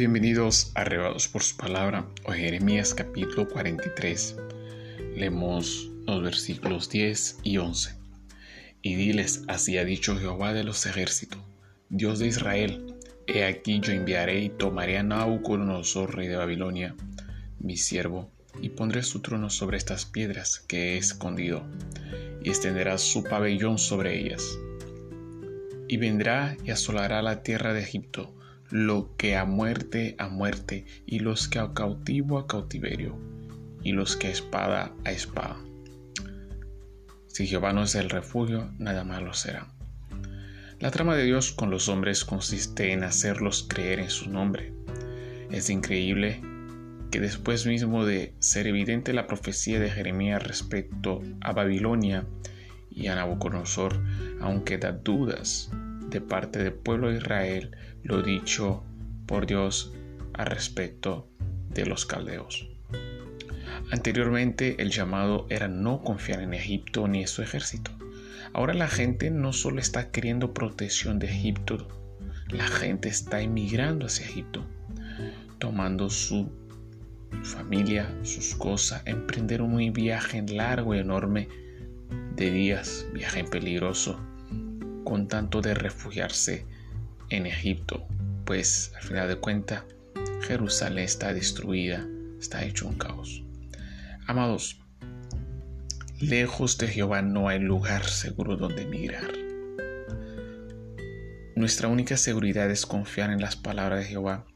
Bienvenidos a Arrebados por su palabra, o Jeremías capítulo 43. Leemos los versículos 10 y 11. Y diles, así ha dicho Jehová de los ejércitos, Dios de Israel, he aquí yo enviaré y tomaré a Nabucodonosor, rey de Babilonia, mi siervo, y pondré su trono sobre estas piedras que he escondido, y extenderá su pabellón sobre ellas. Y vendrá y asolará la tierra de Egipto, lo que a muerte a muerte, y los que a cautivo a cautiverio, y los que a espada a espada. Si Jehová no es el refugio, nada malo será. La trama de Dios con los hombres consiste en hacerlos creer en su nombre. Es increíble que después mismo de ser evidente la profecía de Jeremías respecto a Babilonia y a Nabucodonosor, aunque da dudas de parte del pueblo de Israel lo dicho por Dios al respecto de los caldeos. Anteriormente el llamado era no confiar en Egipto ni en su ejército. Ahora la gente no solo está queriendo protección de Egipto, la gente está emigrando hacia Egipto, tomando su familia, sus cosas, emprender un viaje largo y enorme de días, viaje peligroso, con tanto de refugiarse en Egipto, pues al final de cuentas Jerusalén está destruida, está hecho un caos. Amados, lejos de Jehová no hay lugar seguro donde emigrar. Nuestra única seguridad es confiar en las palabras de Jehová.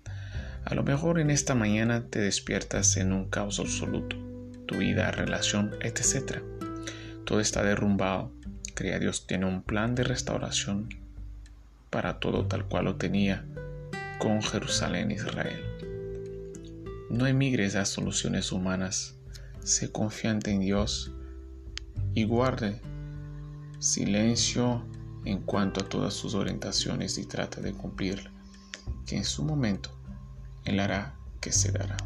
A lo mejor en esta mañana te despiertas en un caos absoluto, tu vida, relación, etc. Todo está derrumbado, Crea Dios tiene un plan de restauración para todo tal cual lo tenía con Jerusalén Israel. No emigres a soluciones humanas, sé confiante en Dios y guarde silencio en cuanto a todas sus orientaciones y trata de cumplirla, que en su momento Él hará que se dará.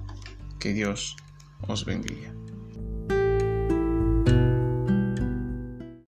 Que Dios os bendiga.